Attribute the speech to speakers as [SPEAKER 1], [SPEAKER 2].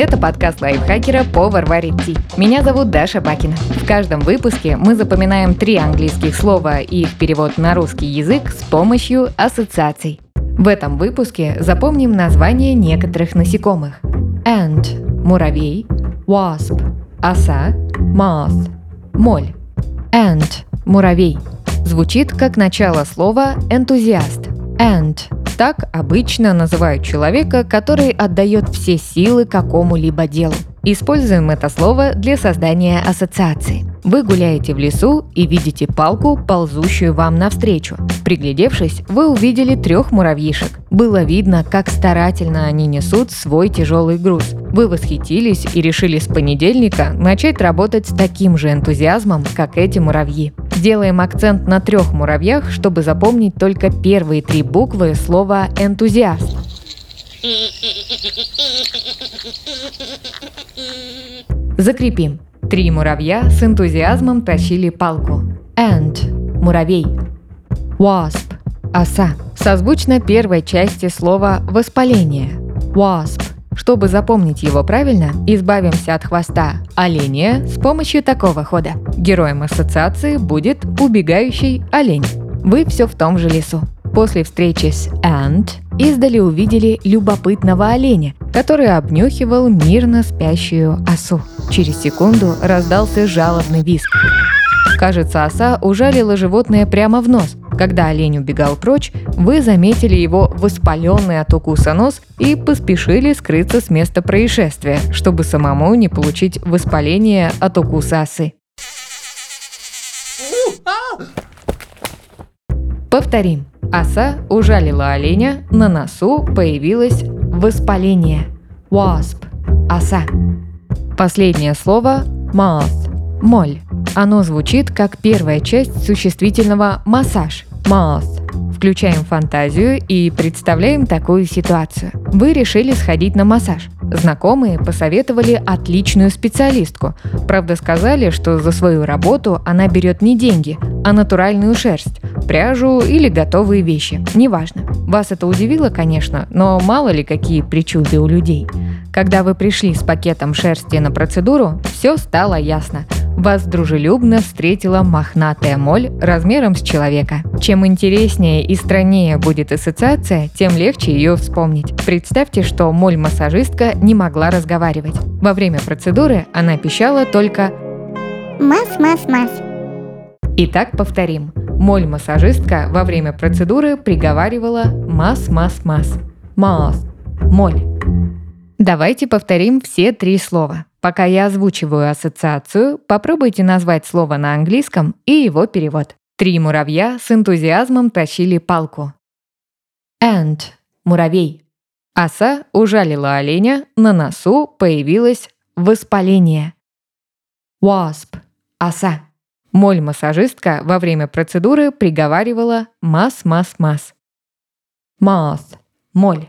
[SPEAKER 1] Это подкаст лайфхакера «Повар варит ти». Меня зовут Даша Бакина. В каждом выпуске мы запоминаем три английских слова и их перевод на русский язык с помощью ассоциаций. В этом выпуске запомним название некоторых насекомых. Ant – муравей, wasp – оса, moth – моль. Ant – муравей. Звучит как начало слова энтузиаст. Ant так обычно называют человека, который отдает все силы какому-либо делу. Используем это слово для создания ассоциации. Вы гуляете в лесу и видите палку, ползущую вам навстречу. Приглядевшись, вы увидели трех муравьишек. Было видно, как старательно они несут свой тяжелый груз. Вы восхитились и решили с понедельника начать работать с таким же энтузиазмом, как эти муравьи. Сделаем акцент на трех муравьях, чтобы запомнить только первые три буквы слова «энтузиаст». Закрепим. Три муравья с энтузиазмом тащили палку. Ant – муравей. Wasp – оса. Созвучно первой части слова «воспаление». Wasp чтобы запомнить его правильно, избавимся от хвоста оленя с помощью такого хода. Героем ассоциации будет убегающий олень. Вы все в том же лесу. После встречи с Ant издали увидели любопытного оленя, который обнюхивал мирно спящую осу. Через секунду раздался жалобный визг. Кажется, оса ужалила животное прямо в нос. Когда олень убегал прочь, вы заметили его воспаленный от укуса нос и поспешили скрыться с места происшествия, чтобы самому не получить воспаление от укуса осы. Повторим. Оса ужалила оленя, на носу появилось воспаление. Wasp – оса. Последнее слово – moth – моль. Оно звучит как первая часть существительного «массаж» – «mouth». Включаем фантазию и представляем такую ситуацию. Вы решили сходить на массаж. Знакомые посоветовали отличную специалистку. Правда, сказали, что за свою работу она берет не деньги, а натуральную шерсть, пряжу или готовые вещи. Неважно. Вас это удивило, конечно, но мало ли какие причуды у людей. Когда вы пришли с пакетом шерсти на процедуру, все стало ясно – вас дружелюбно встретила мохнатая моль размером с человека. Чем интереснее и страннее будет ассоциация, тем легче ее вспомнить. Представьте, что моль-массажистка не могла разговаривать. Во время процедуры она пищала только «мас-мас-мас». Итак, повторим. Моль-массажистка во время процедуры приговаривала «мас-мас-мас». Мас. Моль. Давайте повторим все три слова. Пока я озвучиваю ассоциацию, попробуйте назвать слово на английском и его перевод. Три муравья с энтузиазмом тащили палку. Ant – муравей. Оса ужалила оленя, на носу появилось воспаление. Wasp – оса. Моль-массажистка во время процедуры приговаривала «мас-мас-мас». Moth – моль.